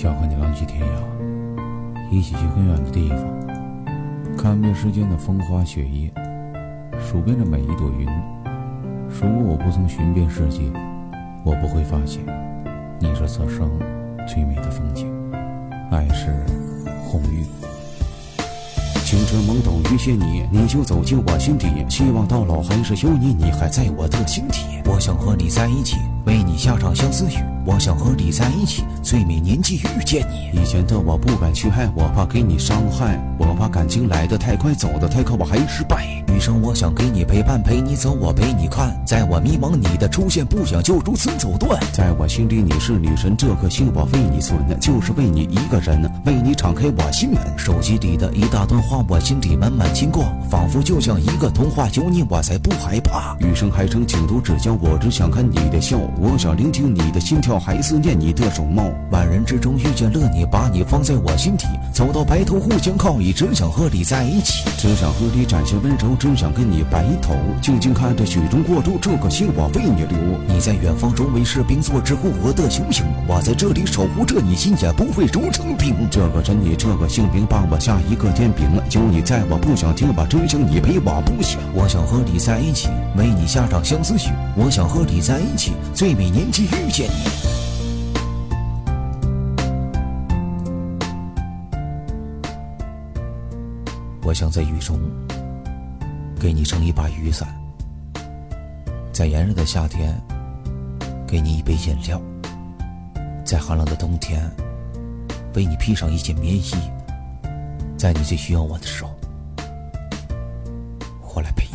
想和你浪迹天涯，一起去更远的地方，看遍世间的风花雪月，数遍着每一朵云。如果我不曾寻遍世界，我不会发现你是此生最美的风景。爱是红玉。青春懵懂遇见你，你就走进我心底。希望到老还是有你，你还在我的心底。我想和你在一起，为你下场相思雨。我想和你在一起，最美年纪遇见你。以前的我不敢去爱，我怕给你伤害，我怕感情来得太快，走得太快，我还失败。余生我想给你陪伴，陪你走，我陪你看。在我迷茫，你的出现不想就如此走断。在我心里你是女神，这颗心我为你存，就是为你一个人，为你敞开我心门。手机里的一大段话，我心里满满经过，仿佛就像一个童话，有你我才不害怕。余生还长，请多指教，我只想看你的笑，我想聆听你的心跳，还思念你的容貌。万人之中遇见了你，把你放在我心底，走到白头互相靠倚，只想和你在一起，只想和你展现温柔，只想跟你白头，静静看着雪中过渡，这颗心我为你留。你在远方中为士兵做支护我的雄心，我在这里守护着你心，也不会融成冰。这个真你这个姓名，帮我下一个天平。有你在我不想听，把真相你陪我不想。我想和你在一起，为你下场相思曲。我想和你在一起，最美年纪遇见你。我想在雨中给你撑一把雨伞，在炎热的夏天给你一杯饮料，在寒冷的冬天为你披上一件棉衣，在你最需要我的时候，我来陪。